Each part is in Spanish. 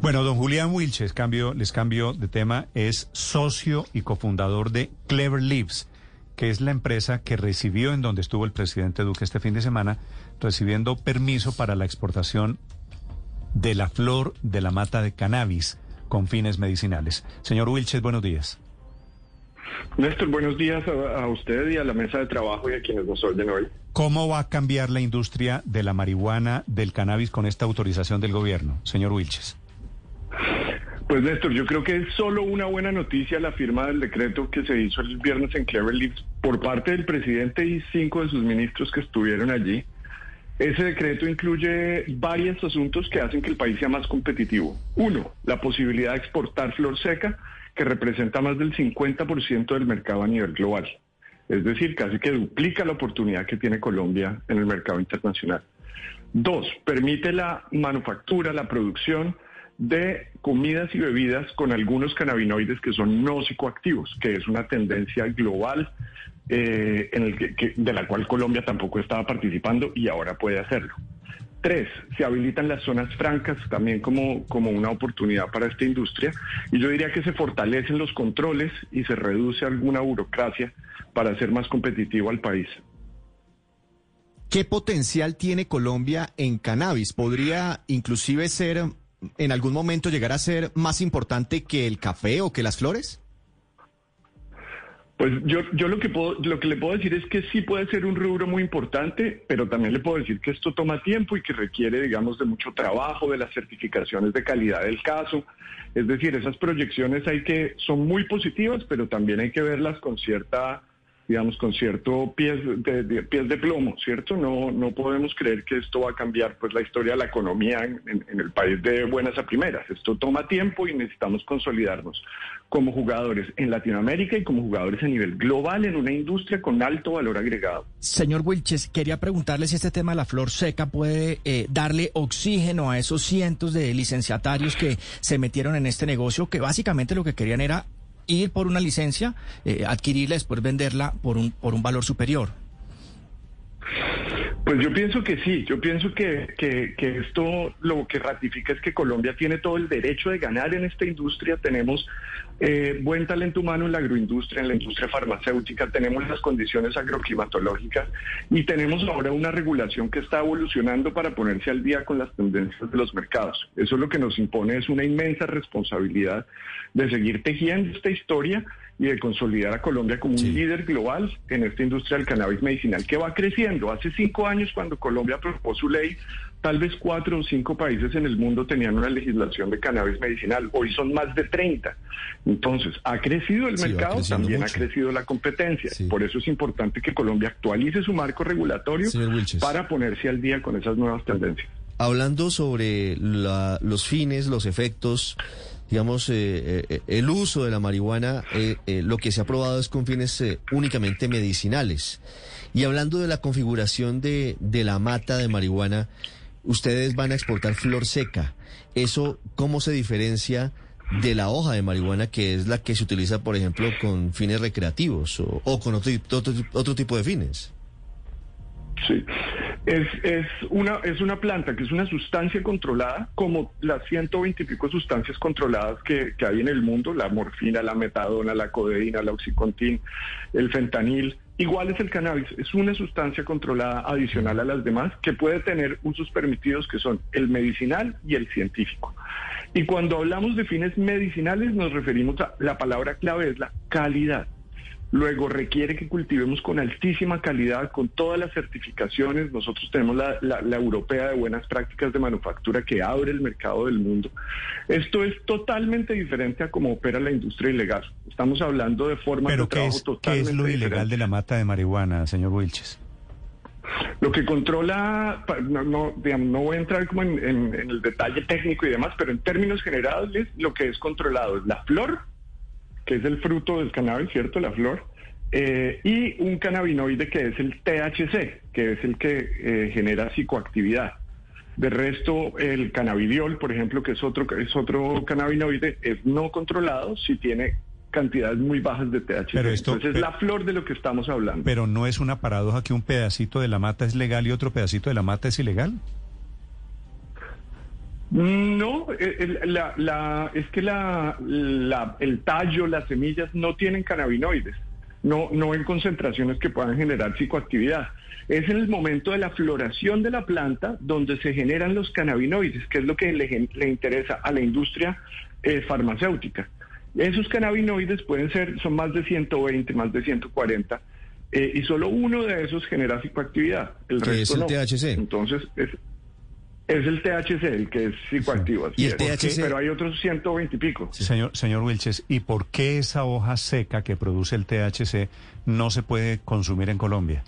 Bueno, don Julián Wilches, cambio, les cambio de tema, es socio y cofundador de Clever Leaves, que es la empresa que recibió en donde estuvo el presidente Duque este fin de semana, recibiendo permiso para la exportación de la flor de la mata de cannabis con fines medicinales. Señor Wilches, buenos días. Néstor, buenos días a, a, usted y a la mesa de trabajo y a quienes nos oyen hoy. ¿Cómo va a cambiar la industria de la marihuana, del cannabis con esta autorización del gobierno, señor Wilches? Pues Néstor, yo creo que es solo una buena noticia la firma del decreto que se hizo el viernes en Clever Leaves por parte del presidente y cinco de sus ministros que estuvieron allí. Ese decreto incluye varios asuntos que hacen que el país sea más competitivo. Uno, la posibilidad de exportar flor seca, que representa más del 50% del mercado a nivel global. Es decir, casi que duplica la oportunidad que tiene Colombia en el mercado internacional. Dos, permite la manufactura, la producción de comidas y bebidas con algunos cannabinoides que son no psicoactivos, que es una tendencia global eh, en el que, que, de la cual Colombia tampoco estaba participando y ahora puede hacerlo. Tres, se habilitan las zonas francas también como, como una oportunidad para esta industria y yo diría que se fortalecen los controles y se reduce alguna burocracia para hacer más competitivo al país. ¿Qué potencial tiene Colombia en cannabis? ¿Podría inclusive ser, en algún momento llegar a ser más importante que el café o que las flores? Pues yo, yo lo que puedo, lo que le puedo decir es que sí puede ser un rubro muy importante, pero también le puedo decir que esto toma tiempo y que requiere, digamos, de mucho trabajo, de las certificaciones de calidad del caso. Es decir, esas proyecciones hay que, son muy positivas, pero también hay que verlas con cierta digamos, con cierto pies de, pies de plomo, ¿cierto? No, no podemos creer que esto va a cambiar pues la historia de la economía en, el país de buenas a primeras. Esto toma tiempo y necesitamos consolidarnos como jugadores en Latinoamérica y como jugadores a nivel global en una industria con alto valor agregado. Señor Wilches, quería preguntarle si este tema de la flor seca puede eh, darle oxígeno a esos cientos de licenciatarios que se metieron en este negocio, que básicamente lo que querían era ir por una licencia, eh, adquirirla, después venderla por un, por un valor superior. Pues yo pienso que sí, yo pienso que, que, que, esto lo que ratifica es que Colombia tiene todo el derecho de ganar en esta industria, tenemos eh, buen talento humano en la agroindustria, en la industria farmacéutica, tenemos las condiciones agroclimatológicas y tenemos ahora una regulación que está evolucionando para ponerse al día con las tendencias de los mercados. Eso lo que nos impone es una inmensa responsabilidad de seguir tejiendo esta historia y de consolidar a Colombia como un líder global en esta industria del cannabis medicinal que va creciendo. Hace cinco años, cuando Colombia aprobó su ley, tal vez cuatro o cinco países en el mundo tenían una legislación de cannabis medicinal. Hoy son más de 30. Entonces, ha crecido el sí, mercado, también mucho. ha crecido la competencia. Sí. Por eso es importante que Colombia actualice su marco regulatorio para ponerse al día con esas nuevas tendencias. Hablando sobre la, los fines, los efectos digamos, eh, eh, el uso de la marihuana, eh, eh lo que se ha probado es con fines únicamente medicinales. Y hablando de la configuración de, de, la mata de marihuana, ustedes van a exportar flor seca. ¿Eso cómo se diferencia de la hoja de marihuana, que es la que se utiliza, por ejemplo, con fines recreativos o, con otro, otro, otro tipo de fines? Sí. Es, es, una, es una planta que es una sustancia controlada, como las 120 y pico sustancias controladas que, que hay en el mundo, la morfina, la metadona, la codeína, la oxicontin, el fentanil. Igual es el cannabis, es una sustancia controlada adicional a las demás que puede tener usos permitidos que son el medicinal y el científico. Y cuando hablamos de fines medicinales nos referimos a la palabra clave es la calidad. Luego requiere que cultivemos con altísima calidad, con todas las certificaciones. Nosotros tenemos la, la, la, europea de buenas prácticas de manufactura que abre el mercado del mundo. Esto es totalmente diferente a cómo opera la industria ilegal. Estamos hablando de formas ¿Pero de trabajo es, totalmente ¿qué es lo diferente. ilegal de la mata de marihuana, señor Wilches? Lo que controla, no, no, digamos, no voy a entrar como en, el detalle técnico y demás, pero en términos generales lo que es controlado es la flor, que es el fruto del cannabis, ¿cierto? La flor, eh, y un cannabinoide que es el THC, que es el que eh, genera psicoactividad. De resto, el cannabidiol, por ejemplo, que es otro, es otro cannabinoide, es no controlado si tiene cantidades muy bajas de THC. Pero esto, Entonces es la flor de lo que estamos hablando. Pero no es una paradoja que un pedacito de la mata es legal y otro pedacito de la mata es ilegal. No, la, es que la, el tallo, las semillas no tienen cannabinoides, no, no en concentraciones que puedan generar psicoactividad. Es en el momento de la floración de la planta donde se generan los cannabinoides, que es lo que le, le interesa a la industria eh, farmacéutica. Esos cannabinoides pueden ser, son más de 120, más de 140, eh, y solo uno de esos genera psicoactividad. El resto es el THC? Entonces, es, es el THC el que es psicoactivo. ¿Y el THC? Pero hay otros 120 y pico. Señor, señor Wilches, ¿y por qué esa hoja seca que produce el THC no se puede consumir en Colombia?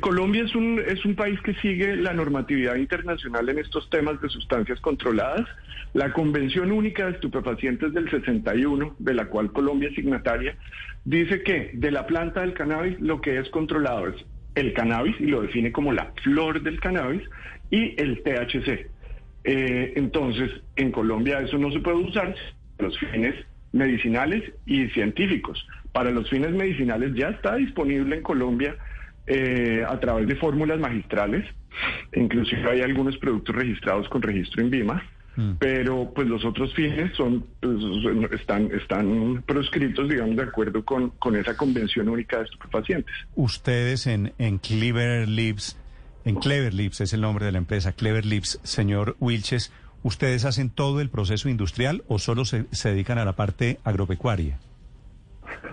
Colombia es un, es un país que sigue la normatividad internacional en estos temas de sustancias controladas. La Convención Única de Estupefacientes del 61, de la cual Colombia es signataria, dice que de la planta del cannabis lo que es controlado es el cannabis, y lo define como la flor del cannabis, y el THC. Eh, entonces, en Colombia eso no se puede usar para los fines medicinales y científicos. Para los fines medicinales ya está disponible en Colombia eh, a través de fórmulas magistrales. Inclusive hay algunos productos registrados con registro en Vima. Mm. Pero pues los otros fines son pues, están están proscritos, digamos, de acuerdo con, con esa convención única de estupefacientes. Ustedes en, en Clever Lips, en Clever Lips es el nombre de la empresa, Clever Lips, señor Wilches, ¿ustedes hacen todo el proceso industrial o solo se, se dedican a la parte agropecuaria?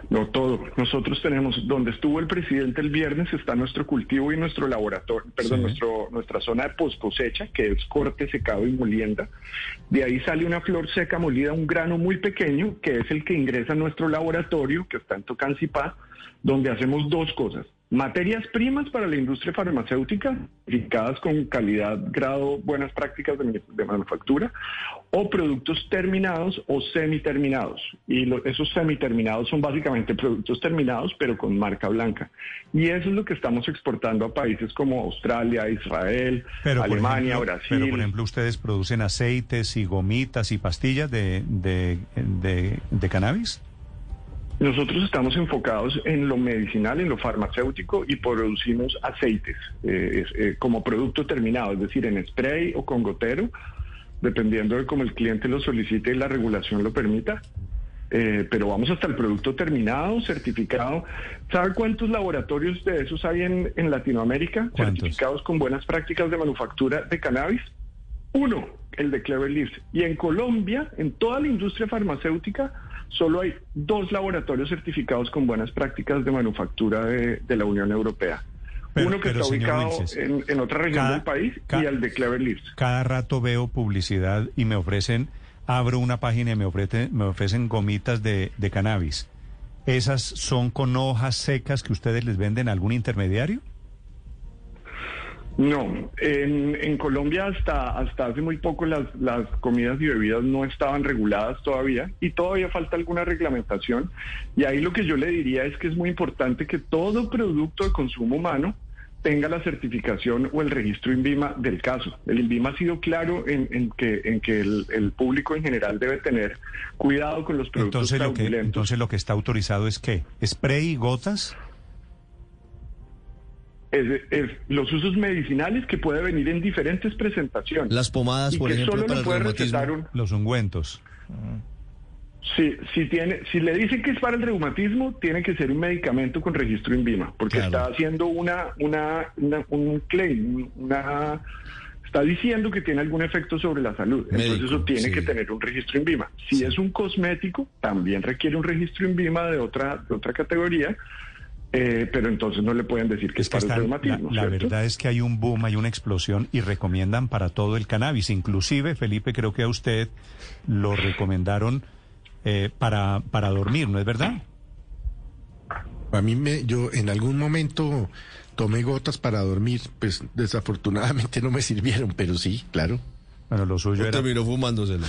No todo. Nosotros tenemos, donde estuvo el presidente el viernes, está nuestro cultivo y nuestro laboratorio, perdón, nuestro, nuestra zona de post cosecha, que es corte, secado y molienda. De ahí sale una flor seca molida, un grano muy pequeño, que es el que ingresa a nuestro laboratorio, que está en Tocancipá, donde hacemos dos cosas materias primas para la industria farmacéutica, indicadas con calidad, grado, buenas prácticas de, manufactura, o productos terminados o semiterminados. Y esos semiterminados son básicamente productos terminados, pero con marca blanca. Y eso es lo que estamos exportando a países como Australia, Israel, Alemania, Brasil. Pero, por ejemplo, ustedes producen aceites y gomitas y pastillas de, de cannabis. Nosotros estamos enfocados en lo medicinal, en lo farmacéutico y producimos aceites eh, eh, como producto terminado, es decir, en spray o con gotero, dependiendo de cómo el cliente lo solicite y la regulación lo permita. Eh, pero vamos hasta el producto terminado, certificado. ¿Sabe cuántos laboratorios de esos hay en, en Latinoamérica? Certificados con buenas prácticas de manufactura de cannabis. Uno, el de Clever Leaves. Y en Colombia, en toda la industria farmacéutica, solo hay dos laboratorios certificados con buenas prácticas de manufactura de, la Unión Europea. Uno que está ubicado en, otra región del país y el de Clever Leaves. Cada rato veo publicidad y me ofrecen, abro una página y me ofrecen, me ofrecen gomitas de, de cannabis. ¿Esas son con hojas secas que ustedes les venden a algún intermediario? No, en, Colombia hasta, hasta hace muy poco las, las comidas y bebidas no estaban reguladas todavía y todavía falta alguna reglamentación. Y ahí lo que yo le diría es que es muy importante que todo producto de consumo humano tenga la certificación o el registro INVIMA del caso. El INVIMA ha sido claro en, que, en que el, público en general debe tener cuidado con los productos entonces lo que Entonces lo que está autorizado es qué? ¿Spray y gotas? Es, los usos medicinales que puede venir en diferentes presentaciones. Las pomadas, por ejemplo, para el reumatismo. Los ungüentos. Sí, si, tiene, si le dicen que es para el reumatismo, tiene que ser un medicamento con registro en VIMA, porque está haciendo una, una, un claim, una, está diciendo que tiene algún efecto sobre la salud. Entonces eso tiene que tener un registro en VIMA. Si es un cosmético, también requiere un registro en VIMA de otra, de otra categoría eh, pero entonces no le pueden decir que es, para el reumatismo. La, verdad es que hay un boom, hay una explosión y recomiendan para todo el cannabis. Inclusive, Felipe, creo que a usted lo recomendaron eh, para, para dormir, ¿no es verdad? A mí me, yo en algún momento tomé gotas para dormir, pues desafortunadamente no me sirvieron, pero sí, claro. Bueno, lo suyo era... Terminó fumándoselo.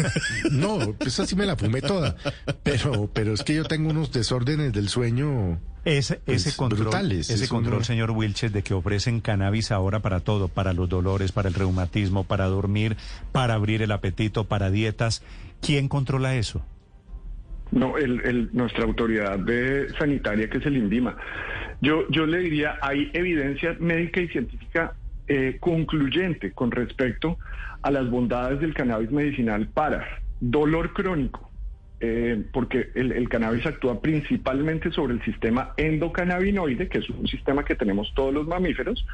No, pues así me la fumé toda. Pero, pero es que yo tengo unos desórdenes del sueño. Ese, ese Pues, control, brutales, ese es control, señor Wilches, de que ofrecen cannabis ahora para todo, para los dolores, para el reumatismo, para dormir, para abrir el apetito, para dietas. ¿Quién controla eso? No, el, el- nuestra autoridad de sanitaria, que es el INVIMA. Yo, yo le diría, hay evidencia médica y científica eh, concluyente con respecto a las bondades del cannabis medicinal para dolor crónico, eh, porque el, el cannabis actúa principalmente sobre el sistema endocannabinoide, que es un sistema que tenemos todos los mamíferos,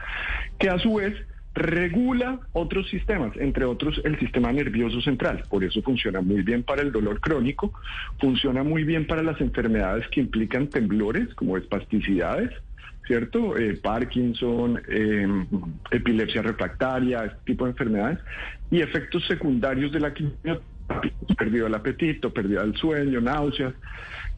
que a su vez regula otros sistemas, entre otros el sistema nervioso central. Por eso funciona muy bien para el dolor crónico, funciona muy bien para las enfermedades que implican temblores, como espasticidades, ¿cierto? Eh, Parkinson, eh, epilepsia refractaria, este tipo de enfermedades, y efectos secundarios de la quimioterapia, pérdida del apetito, pérdida del sueño, náuseas.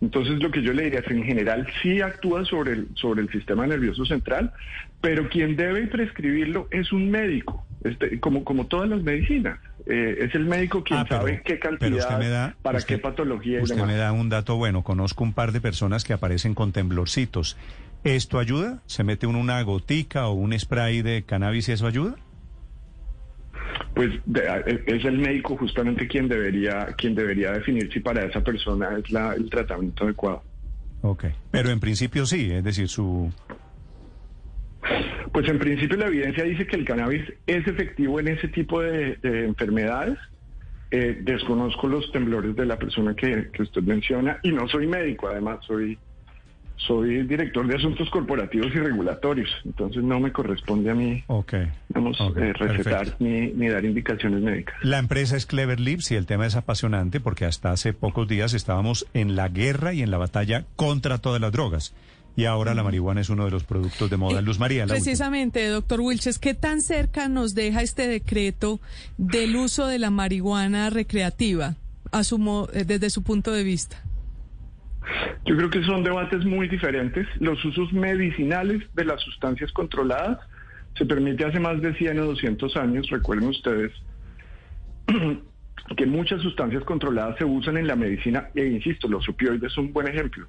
Entonces lo que yo le diría es en general sí actúa sobre el, sobre el sistema nervioso central, pero quien debe prescribirlo es un médico, este, como, como todas las medicinas. Eh, es el médico quien Ah, pero- sabe qué cantidad, usted me da- para usted- qué patología y Usted demás. me da un dato bueno. Conozco un par de personas que aparecen con temblorcitos. ¿Esto ayuda? ¿Se mete uno una gotica o un spray de cannabis y eso ayuda? Pues de- es el médico justamente quien debería, quien debería definir si para esa persona es la, el tratamiento adecuado. Ok. Pero en principio sí, es decir, su... Pues en principio la evidencia dice que el cannabis es efectivo en ese tipo de, de enfermedades. Eh, desconozco los temblores de la persona que, que usted menciona y no soy médico, además soy soy director de asuntos corporativos y regulatorios, entonces no me corresponde a mí Ok. digamos, Ok, eh, recetar ni, ni dar indicaciones médicas. La empresa es Clever Lips y el tema es apasionante porque hasta hace pocos días estábamos en la guerra y en la batalla contra todas las drogas. Y ahora la marihuana es uno de los productos de moda. Luz María, la última. Precisamente, doctor Wilches, ¿qué tan cerca nos deja este decreto del uso de la marihuana recreativa a su mo- eh, desde su punto de vista? Yo creo que son debates muy diferentes. Los usos medicinales de las sustancias controladas se permite hace más de 100 o 200 años. Recuerden ustedes que muchas sustancias controladas se usan en la medicina e insisto, los opioides son un buen ejemplo.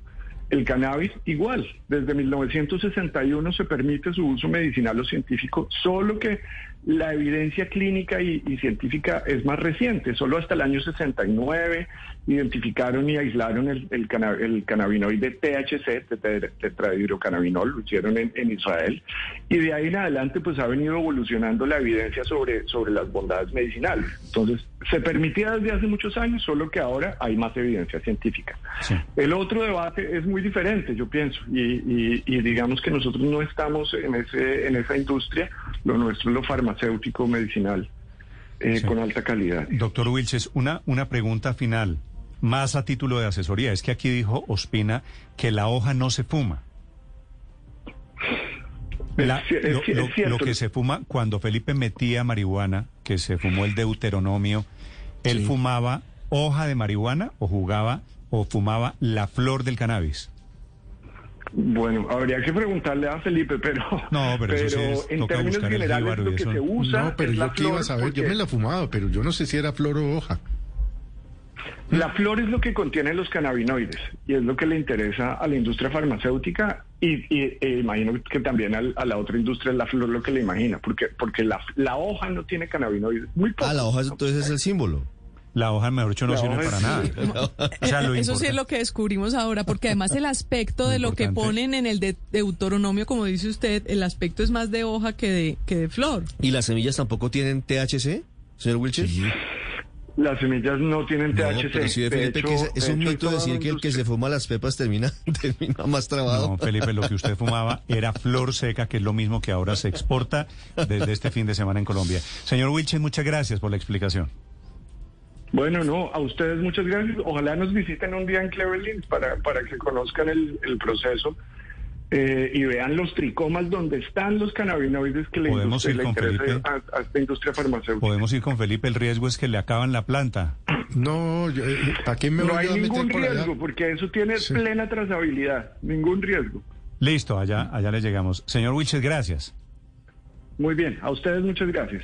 El cannabis igual, desde 1961 se permite su uso medicinal o científico, solo que la evidencia clínica y, y científica es más reciente. Solo hasta el año 69 identificaron y aislaron el, el, cana- el cannabinoide THC, tetra- tetrahidrocannabinol, lo hicieron en, en Israel. Y de ahí en adelante pues ha venido evolucionando la evidencia sobre, sobre las bondades medicinales. Entonces, se permitía desde hace muchos años, solo que ahora hay más evidencia científica. Sí. El otro debate es muy diferente, yo pienso, y, y- y digamos que nosotros no estamos en, ese, en esa industria, lo nuestro es lo farmacéutico medicinal eh, Sí. con alta calidad. Doctor Wilches, una, una pregunta final, más a título de asesoría. Es que aquí dijo Ospina que la hoja no se fuma. La- lo, que se fuma, cuando Felipe metía marihuana, que se fumó el deuteronomio, ¿él Sí. fumaba hoja de marihuana o jugaba o fumaba la flor del cannabis? Bueno, habría que preguntarle a Felipe, pero, No, pero eso sí es- en toca términos el generales lo que se usa No, pero es la yo qué iba a flor, saber, yo me la fumaba, pero yo no sé si era flor o hoja. La flor es lo que contiene los cannabinoides y es lo que le interesa a la industria farmacéutica y, y- e imagino que también al- a la otra industria es la flor lo que le imagina, porque porque la, la hoja no tiene cannabinoides, muy poco. Ah, la hoja entonces es el símbolo. La hoja, mejor dicho, no La sirve para nada. O sea, lo Eso sí es lo que descubrimos ahora, porque además el aspecto de lo que ponen en el de Deuteronomio, como dice usted, el aspecto es más de hoja que de, que de flor. ¿Y las semillas tampoco tienen THC, señor Wilches? Las semillas no tienen No, THC. pero sí, de Felipe, hecho- que es, un mito decir que el que se fuma las pepas termina, termina más trabado. No, Felipe, lo que usted fumaba era flor seca, que es lo mismo que ahora se exporta desde este fin de semana en Colombia. Señor Wilchen, muchas gracias por la explicación. Bueno, no, a ustedes muchas gracias. Ojalá nos visiten un día en Cleverland para, para que conozcan el, el proceso eh, y vean los tricomas donde están los cannabinoides que le, Podemos ir le con Felipe. a, a esta industria farmacéutica. Podemos ir con Felipe, el riesgo es que le acaban la planta. No, yo, eh, ¿para qué me No voy hay a meter ningún por allá? riesgo, porque eso tiene Sí. plena trazabilidad. Ningún riesgo. Listo, allá, allá le llegamos. Señor Wilches, gracias. Muy bien, a ustedes muchas gracias.